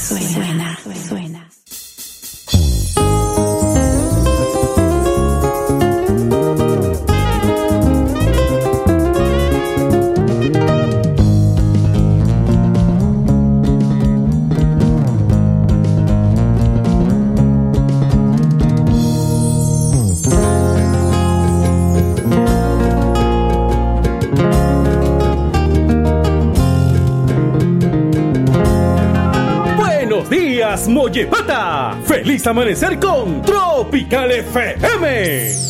suena, suena. Buenos Mollepata. Feliz amanecer con Tropical FM.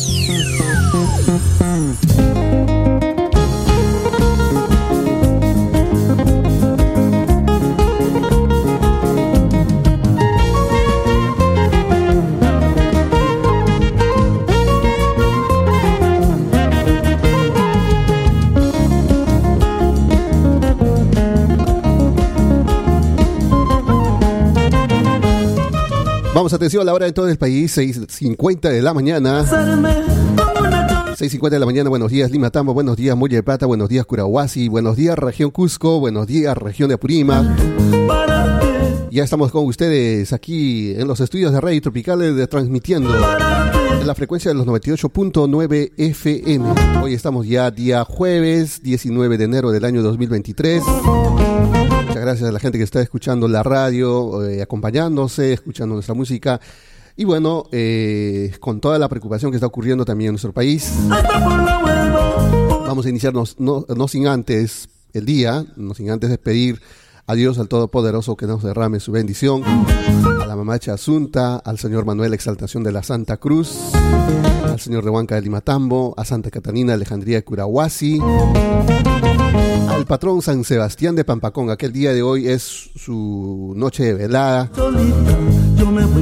Vamos, atención, a la hora de todo el país, 6.50 de la mañana. 6.50 de la mañana, buenos días Lima Tambo, buenos días Muelle de Plata, buenos días Curahuasi, buenos días región Cusco, buenos días región de Apurímac. Ya estamos con ustedes aquí en los estudios de Radio Tropicales de, transmitiendo en la frecuencia de los 98.9 FM. Hoy estamos ya día jueves 19 de enero del año 2023. Gracias a la gente que está escuchando la radio, eh, acompañándose, escuchando nuestra música. Y bueno, eh, con toda la preocupación que está ocurriendo también en nuestro país, vamos a iniciarnos no, no sin antes el día, no sin antes despedir a Dios al Todopoderoso que nos derrame su bendición, a la mamacha Asunta, al señor Manuel Exaltación de la Santa Cruz, al señor de Huanca de Limatambo, a Santa Catalina Alejandría de Curahuasi, al patrón San Sebastián de Pampacón. Aquel día de hoy es su noche de velada,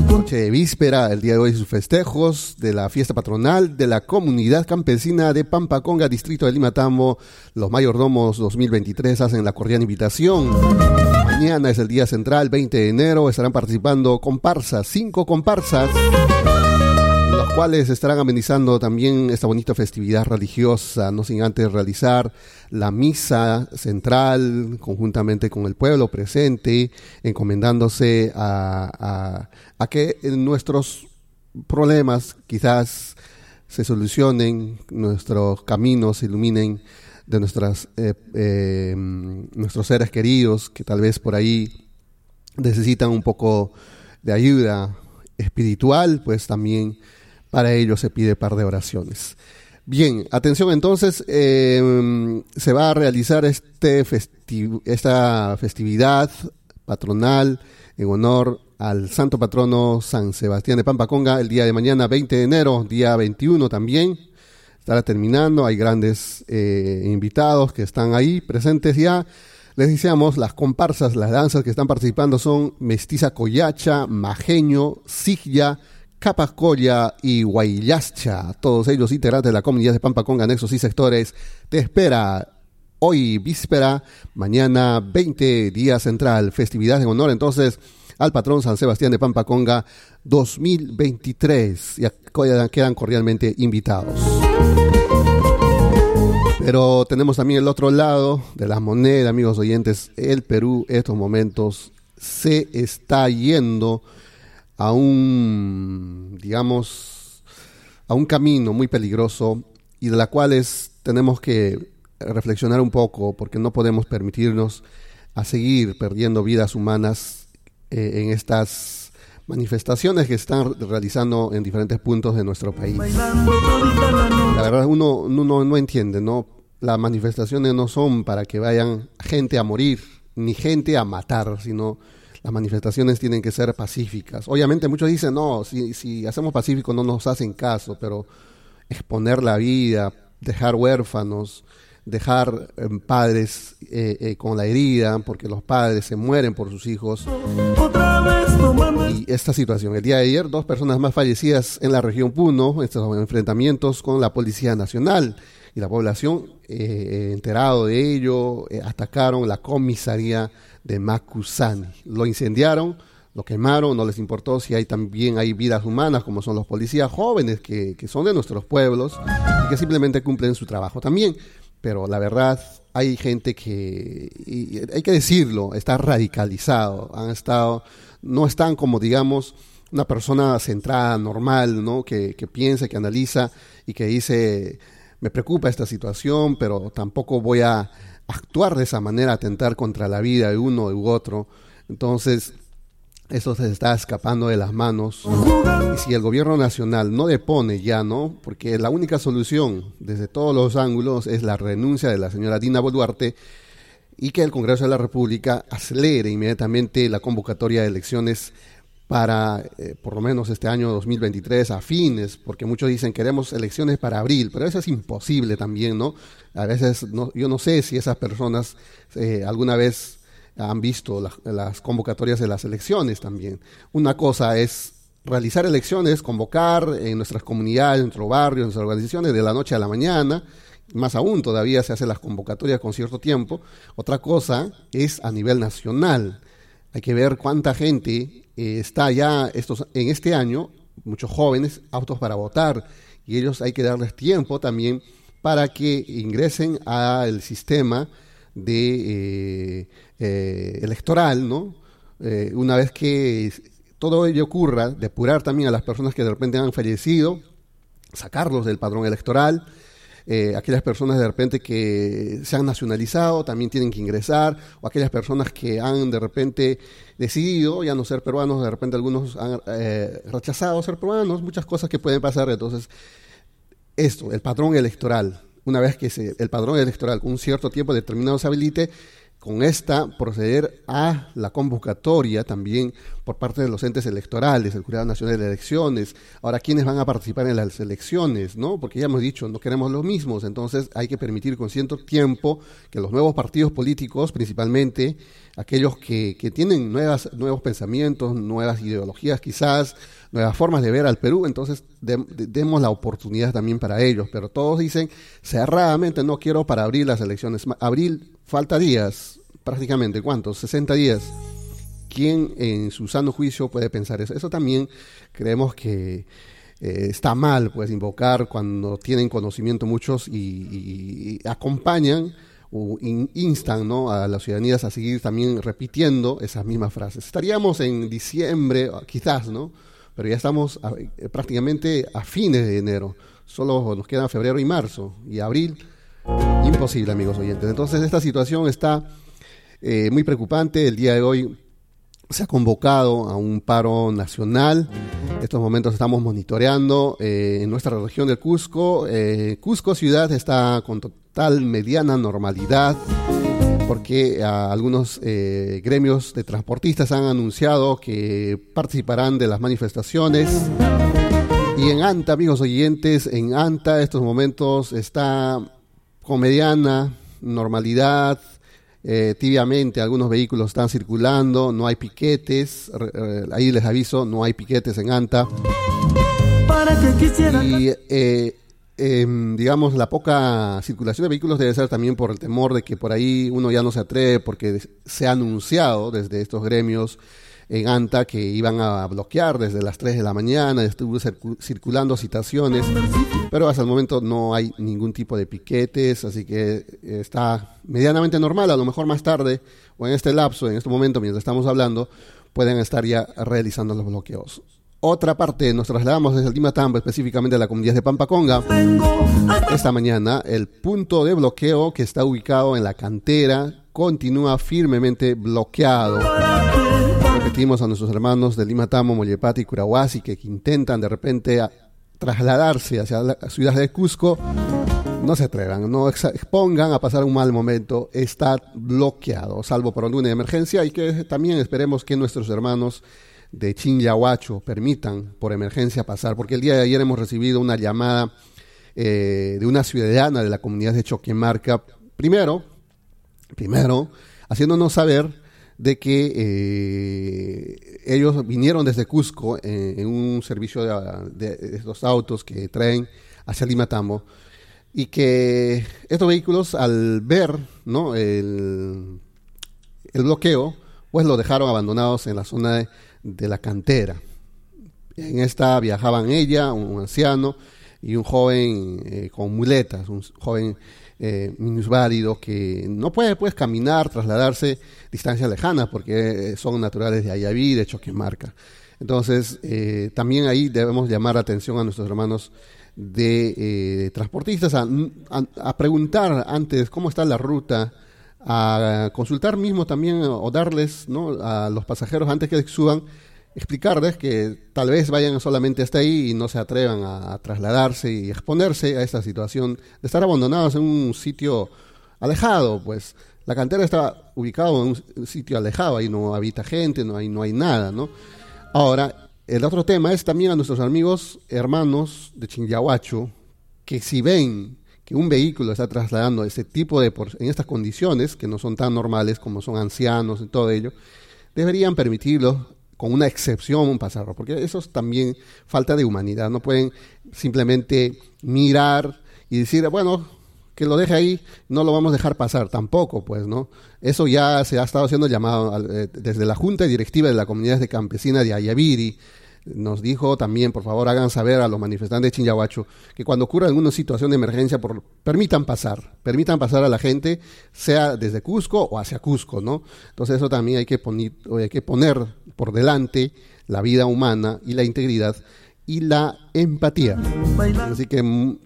noche de víspera. El día de hoy sus festejos de la fiesta patronal de la comunidad campesina de Pampaconga, distrito de Limatambo. Los mayordomos 2023 hacen la cordial invitación. Mañana es el día central, 20 de enero. Estarán participando comparsas, cinco comparsas cuales estarán amenizando también esta bonita festividad religiosa, no sin antes realizar la misa central conjuntamente con el pueblo presente, encomendándose a, que nuestros problemas quizás se solucionen, nuestros caminos se iluminen de nuestras, eh, eh, nuestros seres queridos que tal vez por ahí necesitan un poco de ayuda espiritual, pues también para ello se pide par de oraciones. Bien, atención entonces, eh, se va a realizar este festi esta festividad patronal en honor al santo patrono San Sebastián de Pampaconga el día de mañana 20 de enero, día 21 también. Estará terminando, hay grandes eh, invitados que están ahí presentes ya. Les decíamos, las comparsas, las danzas que están participando son Mestiza Coyacha, Majeño, Sigya, Capascoya y Guaylascha, todos ellos integrantes de la comunidad de Pampaconga, anexos y sectores, te espera hoy víspera, mañana 20 día central, festividad en honor entonces al patrón San Sebastián de Pampaconga 2023. Ya quedan cordialmente invitados. Pero tenemos también el otro lado de la moneda, amigos oyentes, el Perú estos momentos se está yendo a un, digamos, a un camino muy peligroso y de la cuales tenemos que reflexionar un poco porque no podemos permitirnos a seguir perdiendo vidas humanas eh, en estas manifestaciones que están realizando en diferentes puntos de nuestro país. La verdad uno, uno no entiende, ¿no? Las manifestaciones no son para que vayan gente a morir, ni gente a matar, sino las manifestaciones tienen que ser pacíficas. Obviamente muchos dicen, no, si, si hacemos pacífico no nos hacen caso, pero exponer la vida, dejar huérfanos, dejar eh, padres eh, eh, con la herida, porque los padres se mueren por sus hijos. Y esta situación, el día de ayer, dos personas más fallecidas en la región Puno, estos enfrentamientos con la Policía Nacional. Y la población, enterado de ello, atacaron la comisaría de Macusani. Lo incendiaron, lo quemaron, no les importó si hay también hay vidas humanas, como son los policías jóvenes que, que son de nuestros pueblos y que simplemente cumplen su trabajo también. Pero la verdad, hay gente que, y hay que decirlo, está radicalizado, han estado, no están como digamos una persona centrada, normal, ¿no? Que, que piensa, que analiza y que dice, me preocupa esta situación, pero tampoco voy a actuar de esa manera, atentar contra la vida de uno u otro. Entonces, eso se está escapando de las manos. Y si el gobierno nacional no depone ya, ¿no? Porque la única solución desde todos los ángulos es la renuncia de la señora Dina Boluarte y que el Congreso de la República acelere inmediatamente la convocatoria de elecciones para eh, por lo menos este año 2023 a fines, porque muchos dicen queremos elecciones para abril, pero eso es imposible también, ¿no? A veces no, yo no sé si esas personas eh, alguna vez han visto las convocatorias de las elecciones también. Una cosa es realizar elecciones, convocar en nuestras comunidades, en nuestro barrio, en nuestras organizaciones de la noche a la mañana, más aún todavía se hacen las convocatorias con cierto tiempo. Otra cosa es a nivel nacional. Hay que ver cuánta gente eh, está ya estos, en este año, muchos jóvenes aptos para votar, y ellos hay que darles tiempo también para que ingresen al sistema de, eh, eh, electoral, ¿no? una vez que todo ello ocurra, depurar también a las personas que de repente han fallecido, sacarlos del padrón electoral, eh, aquellas personas de repente que se han nacionalizado también tienen que ingresar, o aquellas personas que han de repente decidido ya no ser peruanos, de repente algunos han eh, rechazado ser peruanos, muchas cosas que pueden pasar. Entonces, esto, el padrón electoral, una vez que se, el padrón electoral un cierto tiempo determinado se habilite, con esta proceder a la convocatoria también por parte de los entes electorales, el Jurado Nacional de Elecciones. Ahora, ¿quiénes van a participar en las elecciones? ¿no? Porque ya hemos dicho, no queremos los mismos, entonces hay que permitir con cierto tiempo que los nuevos partidos políticos, principalmente aquellos que, que tienen nuevas, nuevos pensamientos, nuevas ideologías quizás, nuevas formas de ver al Perú, entonces demos la oportunidad también para ellos. Pero todos dicen cerradamente, no quiero para abrir las elecciones. Abril falta días, prácticamente, ¿cuántos? 60 días. ¿Quién en su sano juicio puede pensar eso? Eso también creemos que eh, está mal, pues, invocar cuando tienen conocimiento muchos y, acompañan o instan ¿no? a las ciudadanías a seguir también repitiendo esas mismas frases. Estaríamos en diciembre, quizás, ¿no? Pero ya estamos eh, prácticamente a fines de enero. Solo nos quedan febrero y marzo. Y abril Imposible, amigos oyentes. Entonces, esta situación está eh, muy preocupante. El día de hoy se ha convocado a un paro nacional. En estos momentos estamos monitoreando eh, en nuestra región del Cusco. Eh, Cusco ciudad está con total mediana normalidad porque algunos gremios de transportistas han anunciado que participarán de las manifestaciones. Y en ANTA, amigos oyentes, en ANTA estos momentos está con mediana normalidad, eh, tibiamente algunos vehículos están circulando, no hay piquetes, ahí les aviso, no hay piquetes en ANTA. Y eh, em, digamos, la poca circulación de vehículos debe ser también por el temor de que por ahí uno ya no se atreve porque se ha anunciado desde estos gremios en ANTA que iban a bloquear desde las 3 de la mañana, estuvo circulando citaciones, pero hasta el momento no hay ningún tipo de piquetes, así que eh, está medianamente normal, a lo mejor más tarde o en este lapso, en este momento mientras estamos hablando, pueden estar ya realizando los bloqueos. Otra parte, nos trasladamos desde el Timatambo, específicamente a la comunidad de Pampaconga. Esta mañana, el punto de bloqueo que está ubicado en la cantera continúa firmemente bloqueado repetimos a nuestros hermanos de Lima Tamo, Mollepati y Curahuasi que, intentan de repente trasladarse hacia la ciudad de Cusco, no se atrevan, no expongan a pasar un mal momento, está bloqueado, salvo por alguna emergencia y que también esperemos que nuestros hermanos de Chinyahuacho permitan por emergencia pasar, porque el día de ayer hemos recibido una llamada eh, de una ciudadana de la comunidad de Choquemarca, primero, primero, haciéndonos saber de que eh, ellos vinieron desde Cusco en, un servicio de, estos autos que traen hacia Limatambo y que estos vehículos al ver ¿no? el, bloqueo, pues lo dejaron abandonados en la zona de, la cantera. En esta viajaban ella, un anciano y un joven eh, con muletas, un joven eh, minusválido que no puede pues caminar, trasladarse distancias lejanas porque son naturales de Ayaví, de Choquemarca. Entonces, eh, también ahí debemos llamar la atención a nuestros hermanos de eh, transportistas a, a, preguntar antes cómo está la ruta, a consultar mismo también o darles ¿no? a los pasajeros antes que suban explicarles que tal vez vayan solamente hasta ahí y no se atrevan a, trasladarse y exponerse a esta situación de estar abandonados en un sitio alejado, pues la cantera está ubicada en un sitio alejado, ahí no habita gente, no hay, no hay nada, ¿no? Ahora, el otro tema es también a nuestros amigos hermanos de Chinyahuacho, que si ven que un vehículo está trasladando ese tipo de, en estas condiciones, que no son tan normales como son ancianos y todo ello, deberían permitirlo con una excepción un pasaje, porque eso es también falta de humanidad. No pueden simplemente mirar y decir, bueno, que lo deje ahí, no lo vamos a dejar pasar tampoco, pues, ¿no? Eso ya se ha estado haciendo llamado eh, desde la Junta Directiva de la Comunidad de Campesina de Ayaviri, nos dijo también, por favor, hagan saber a los manifestantes de Chinyahuacho que cuando ocurra alguna situación de emergencia, por, permitan pasar, permitan pasar a la gente, sea desde Cusco o hacia Cusco, ¿no? Entonces eso también hay que, poner, hay que poner por delante la vida humana y la integridad y la empatía. Así que mm,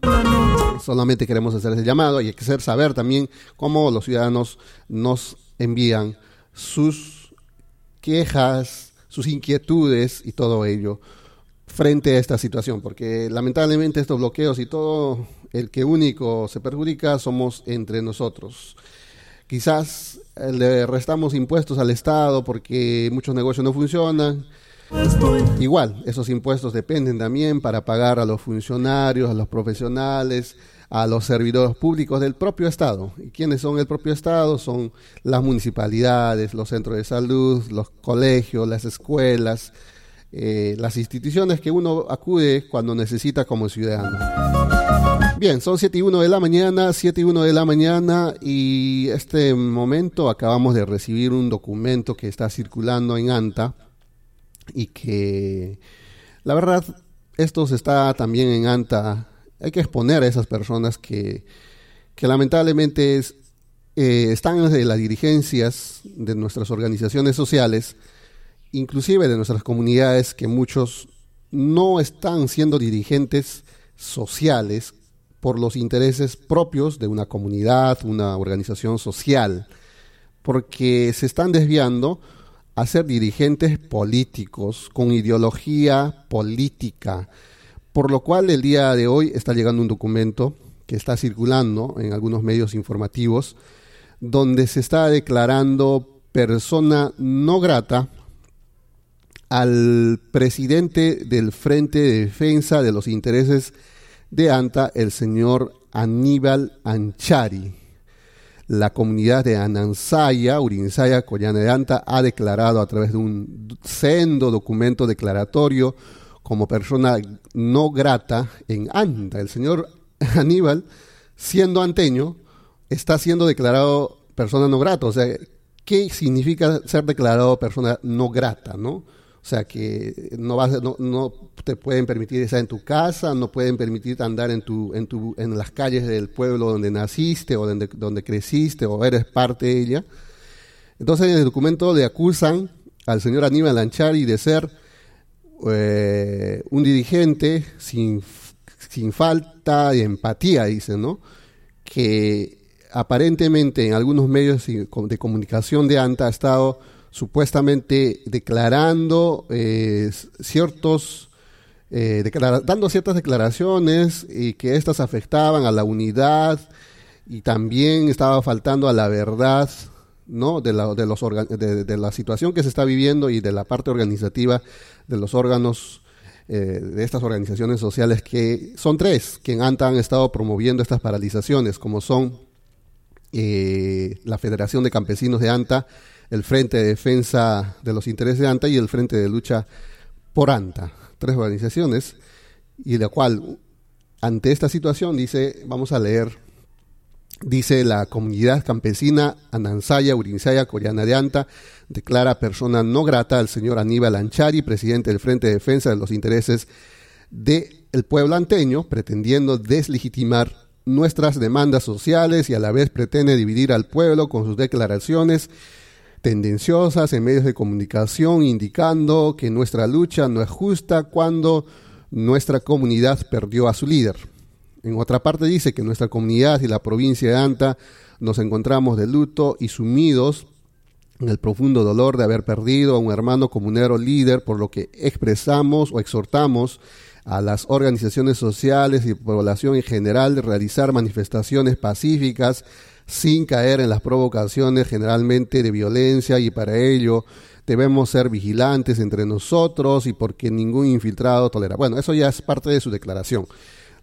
solamente queremos hacer ese llamado y hacer saber también cómo los ciudadanos nos envían sus quejas, sus inquietudes y todo ello frente a esta situación, porque lamentablemente estos bloqueos y todo, el que único se perjudica somos entre nosotros. Quizás eh, le restamos impuestos al Estado porque muchos negocios no funcionan. Igual, esos impuestos dependen también para pagar a los funcionarios, a los profesionales, a los servidores públicos del propio Estado. ¿Y quiénes son el propio Estado? Son las municipalidades, los centros de salud, los colegios, las escuelas, eh, las instituciones que uno acude cuando necesita como ciudadano. Bien, son 7 y 1 de la mañana, 7 y 1 de la mañana y este momento acabamos de recibir un documento que está circulando en ANTA y que la verdad esto se está también en ANTA hay que exponer a esas personas que, lamentablemente eh, están en las dirigencias de nuestras organizaciones sociales, inclusive de nuestras comunidades, que muchos no están siendo dirigentes sociales por los intereses propios de una comunidad, una organización social, porque se están desviando a ser dirigentes políticos con ideología política por lo cual el día de hoy está llegando un documento que está circulando en algunos medios informativos, donde se está declarando persona no grata al presidente del Frente de Defensa de los Intereses de ANTA, el señor Aníbal Anchari. La comunidad de Anansaya, Urinsaya, Collana de Anta, ha declarado a través de un sendo documento declaratorio como persona no grata en Anta. El señor Aníbal, siendo anteño, está siendo declarado persona no grata. O sea, ¿qué significa ser declarado persona no grata, no? O sea, que no, vas, no te pueden permitir estar en tu casa, no pueden permitir andar en, tu, en, tu, en las calles del pueblo donde naciste o donde, donde creciste o eres parte de ella. Entonces en el documento le acusan al señor Aníbal Lanchari de ser eh, un dirigente sin, sin falta de empatía, dicen, ¿no? Que aparentemente en algunos medios de comunicación de ANTA ha estado supuestamente declarando eh, ciertos, eh, dando ciertas declaraciones y que éstas afectaban a la unidad y también estaba faltando a la verdad ¿no? de, la, de, los de, la situación que se está viviendo y de la parte organizativa de los órganos eh, de estas organizaciones sociales que son tres que en ANTA han estado promoviendo estas paralizaciones, como son eh, la Federación de Campesinos de ANTA, el Frente de Defensa de los Intereses de ANTA y el Frente de Lucha por ANTA. Tres organizaciones y la cual ante esta situación dice, vamos a leer Dice la comunidad campesina Anansaya, Urinsaya, Coreana de Anta, declara persona no grata al señor Aníbal Anchari, presidente del Frente de Defensa de los Intereses del pueblo anteño, pretendiendo deslegitimar nuestras demandas sociales y a la vez pretende dividir al pueblo con sus declaraciones tendenciosas en medios de comunicación indicando que nuestra lucha no es justa cuando nuestra comunidad perdió a su líder. En otra parte dice que nuestra comunidad y la provincia de Anta nos encontramos de luto y sumidos en el profundo dolor de haber perdido a un hermano comunero líder, por lo que expresamos o exhortamos a las organizaciones sociales y población en general de realizar manifestaciones pacíficas sin caer en las provocaciones generalmente de violencia y para ello debemos ser vigilantes entre nosotros y porque ningún infiltrado tolera. Bueno, eso ya es parte de su declaración.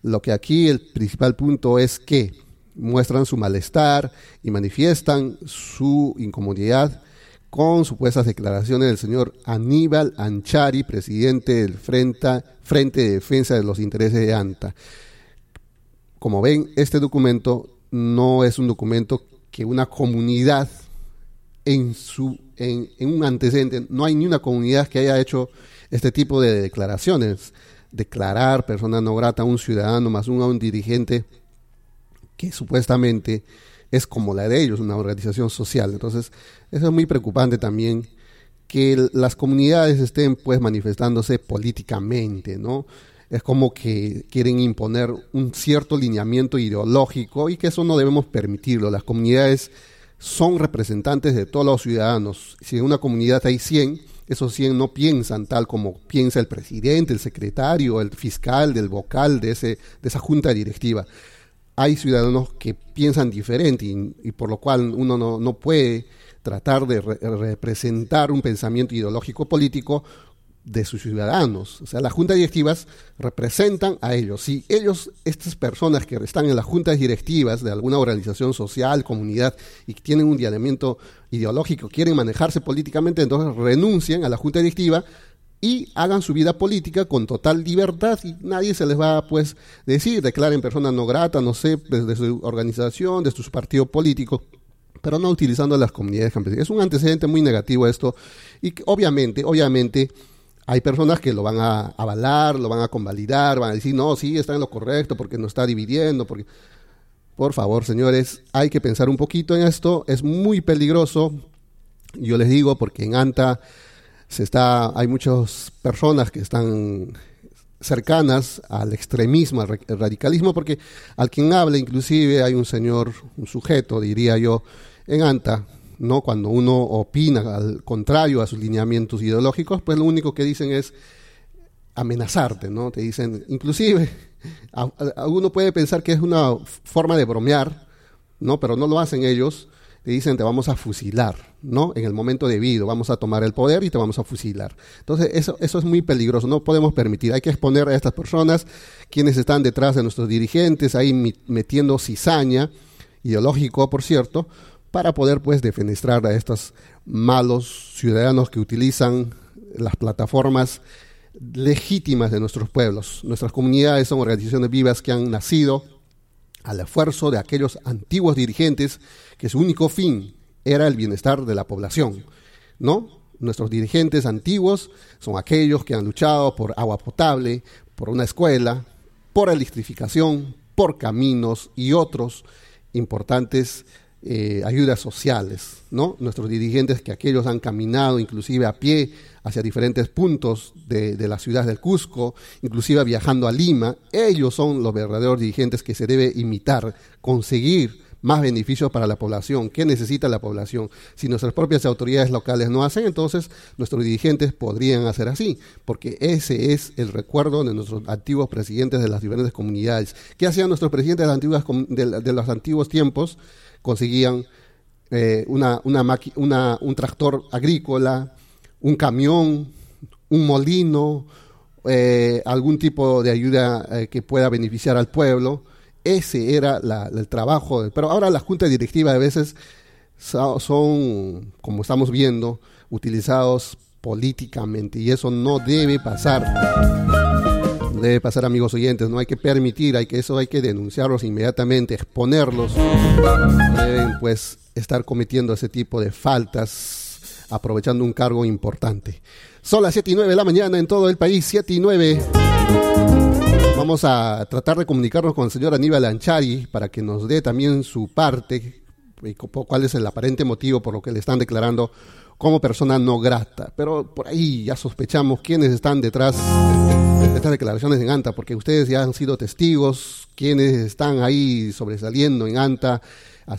Lo que aquí el principal punto es que muestran su malestar y manifiestan su incomodidad con supuestas declaraciones del señor Aníbal Anchari, presidente del Frente, Frente de Defensa de los Intereses de ANTA. Como ven, este documento no es un documento que una comunidad en, su, en, un antecedente, no hay ni una comunidad que haya hecho este tipo de declaraciones. Declarar persona no grata a un ciudadano más un, a un dirigente que supuestamente es como la de ellos, una organización social. Entonces, eso es muy preocupante también que las comunidades estén pues manifestándose políticamente, ¿no? es como que quieren imponer un cierto lineamiento ideológico y que eso no debemos permitirlo. Las comunidades son representantes de todos los ciudadanos. Si en una comunidad hay 100, esos 100 no piensan tal como piensa el presidente, el secretario, el fiscal, del vocal de, ese, de esa junta directiva. Hay ciudadanos que piensan diferente y, por lo cual uno no, no puede tratar de representar un pensamiento ideológico político de sus ciudadanos. O sea, las juntas directivas representan a ellos. Si ellos, estas personas que están en las juntas directivas de alguna organización social, comunidad, y tienen un dialamiento ideológico, quieren manejarse políticamente, entonces renuncien a la junta directiva y hagan su vida política con total libertad y nadie se les va pues decir, declaren persona no grata, no sé, desde su organización, desde su partido político pero no utilizando las comunidades campesinas. Es un antecedente muy negativo esto y obviamente, obviamente hay personas que lo van a avalar, lo van a convalidar, van a decir, no, sí, está en lo correcto porque no está dividiendo. Porque... Por favor, señores, hay que pensar un poquito en esto. Es muy peligroso. Yo les digo porque en ANTA se está, hay muchas personas que están cercanas al extremismo, al radicalismo, porque al quien habla inclusive hay un señor, un sujeto, diría yo, en ANTA, ¿no? Cuando uno opina al contrario a sus lineamientos ideológicos, pues lo único que dicen es amenazarte, ¿no? Te dicen, inclusive, uno puede pensar que es una forma de bromear, ¿no? Pero no lo hacen ellos. Te dicen, te vamos a fusilar, ¿no? En el momento debido, vamos a tomar el poder y te vamos a fusilar. Entonces, eso, eso es muy peligroso, no podemos permitir. Hay que exponer a estas personas, quienes están detrás de nuestros dirigentes, ahí metiendo cizaña, ideológico, por cierto, para poder pues defenestrar a estos malos ciudadanos que utilizan las plataformas legítimas de nuestros pueblos. Nuestras comunidades son organizaciones vivas que han nacido al esfuerzo de aquellos antiguos dirigentes que su único fin era el bienestar de la población, ¿no? Nuestros dirigentes antiguos son aquellos que han luchado por agua potable, por una escuela, por electrificación, por caminos y otros importantes eh, ayudas sociales, ¿no? Nuestros dirigentes que aquellos han caminado inclusive a pie hacia diferentes puntos de, de, la ciudad del Cusco, inclusive viajando a Lima, ellos son los verdaderos dirigentes que se debe imitar, conseguir más beneficios para la población. ¿Qué necesita la población? Si nuestras propias autoridades locales no hacen, entonces nuestros dirigentes podrían hacer así, porque ese es el recuerdo de nuestros antiguos presidentes de las diferentes comunidades. ¿Qué hacían nuestros presidentes de, las antiguas, de, los antiguos tiempos? conseguían eh, una, una, un tractor agrícola, un camión, un molino, eh, algún tipo de ayuda eh, que pueda beneficiar al pueblo. Ese era el trabajo. Pero ahora las juntas directivas a veces son, como estamos viendo, utilizados políticamente y eso no debe pasar debe pasar, amigos oyentes, no hay que permitir, hay que eso hay que denunciarlos inmediatamente, exponerlos. deben pues estar cometiendo ese tipo de faltas, aprovechando un cargo importante. Son las 7 y 9 de la mañana en todo el país, 7 y 9. Vamos a tratar de comunicarnos con el señor Aníbal Anchari para que nos dé también su parte y cuál es el aparente motivo por lo que le están declarando como persona no grata. Pero por ahí ya sospechamos quiénes están detrás de estas declaraciones en ANTA, porque ustedes ya han sido testigos, quienes están ahí sobresaliendo en ANTA,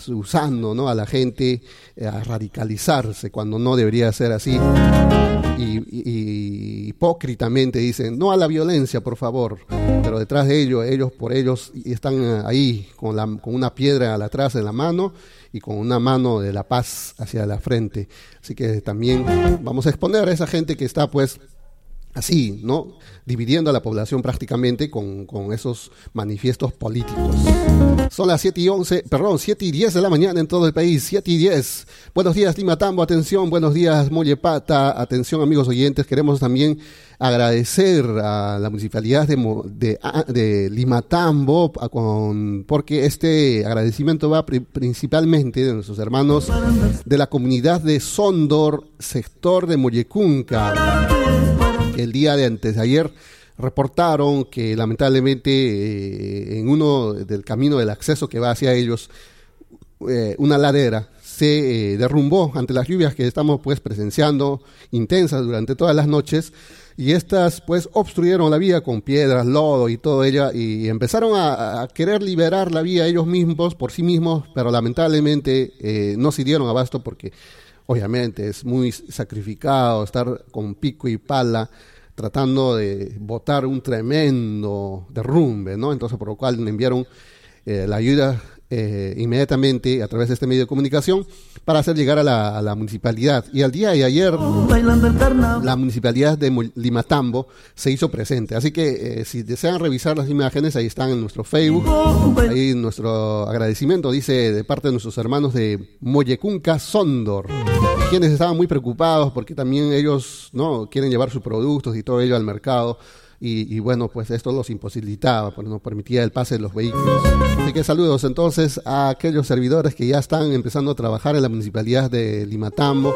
usando ¿no? a la gente eh, a radicalizarse cuando no debería ser así. Y, hipócritamente dicen, no a la violencia, por favor. Pero detrás de ellos, ellos por ellos están ahí con, la, con una piedra al atrás en la mano y con una mano de la paz hacia la frente. Así que también vamos a exponer a esa gente que está pues así, ¿no? Dividiendo a la población prácticamente con, con, esos manifiestos políticos. Son las 7 y 11, perdón, 7 y 10 de la mañana en todo el país, 7 y 10. Buenos días, Limatambo, atención, buenos días, Mollepata, atención, amigos oyentes. Queremos también agradecer a la municipalidad de, de, ah, de Limatambo porque este agradecimiento va principalmente de nuestros hermanos de la comunidad de Sondor, sector de Mollecunca el día de antes de ayer reportaron que lamentablemente eh, en uno del camino del acceso que va hacia ellos, eh, una ladera se eh, derrumbó ante las lluvias que estamos pues presenciando intensas durante todas las noches. Y estas pues obstruyeron la vía con piedras, lodo y todo ella y empezaron a, querer liberar la vía ellos mismos por sí mismos, pero lamentablemente no se dieron abasto porque obviamente es muy sacrificado estar con pico y pala tratando de botar un tremendo derrumbe, ¿no? Entonces, por lo cual enviaron eh, la ayuda eh, inmediatamente a través de este medio de comunicación para hacer llegar a la, municipalidad. Y al día de ayer, la municipalidad de Limatambo se hizo presente. Así que eh, si desean revisar las imágenes, ahí están en nuestro Facebook. Ahí nuestro agradecimiento dice de parte de nuestros hermanos de Mollecunca Sondor, quienes estaban muy preocupados porque también ellos no quieren llevar sus productos y todo ello al mercado y, bueno, pues esto los imposibilitaba, pues no permitía el pase de los vehículos. Así que saludos entonces a aquellos servidores que ya están empezando a trabajar en la municipalidad de Limatambo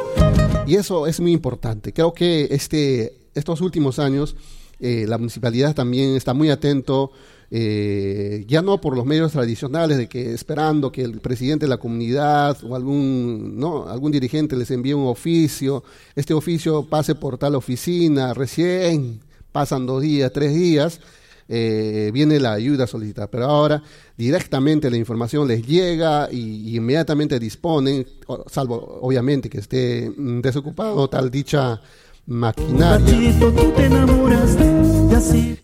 y eso es muy importante. Creo que este, estos últimos años eh, la municipalidad también está muy atento eh, ya no por los medios tradicionales de que esperando que el presidente de la comunidad o algún, ¿no? algún dirigente les envíe un oficio, este oficio pase por tal oficina, recién pasan dos días, tres días, eh, viene la ayuda solicitada. Pero ahora directamente la información les llega y, inmediatamente disponen, salvo obviamente que esté mm, desocupado tal dicha maquinaria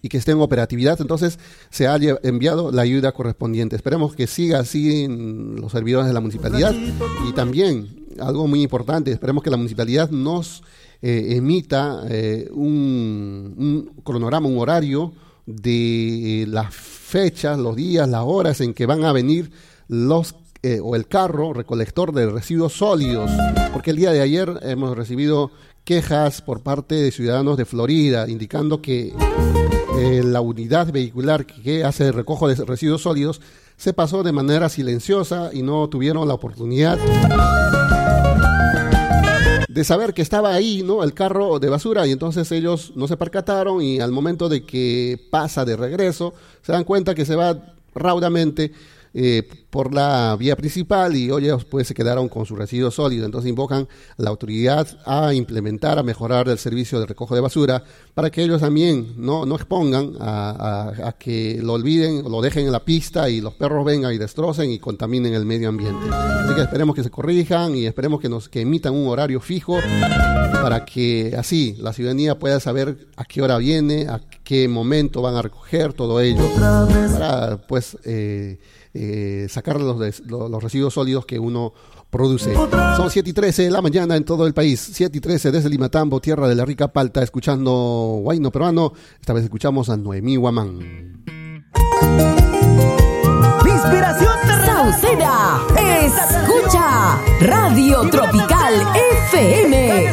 y que esté en operatividad, entonces se ha enviado la ayuda correspondiente. Esperemos que siga así en los servidores de la municipalidad y también algo muy importante, esperemos que la municipalidad nos eh, emita eh, un, cronograma, un horario de las fechas, los días, las horas en que van a venir los eh, o el carro recolector de residuos sólidos, porque el día de ayer hemos recibido quejas por parte de ciudadanos de Florida indicando que la unidad vehicular que hace el recojo de residuos sólidos se pasó de manera silenciosa y no tuvieron la oportunidad de saber que estaba ahí, ¿no? El carro de basura y entonces ellos no se percataron y al momento de que pasa de regreso se dan cuenta que se va raudamente eh, por la vía principal y ellos pues se quedaron con su residuo sólido. Entonces invocan a la autoridad a implementar, a mejorar el servicio de recojo de basura para que ellos también no, no expongan a, que lo olviden, lo dejen en la pista y los perros vengan y destrocen y contaminen el medio ambiente. Así que esperemos que se corrijan y esperemos que nos que emitan un horario fijo para que así la ciudadanía pueda saber a qué hora viene, a qué momento van a recoger todo ello para pues eh, eh, sacar los, los, residuos sólidos que uno produce. Son 7 y 13 de la mañana en todo el país. 7 y 13 desde Limatambo, tierra de la rica palta, escuchando Guayno Peruano. Esta vez escuchamos a Noemí Guamán. Inspiración Sauceda. Escucha Radio Tropical FM.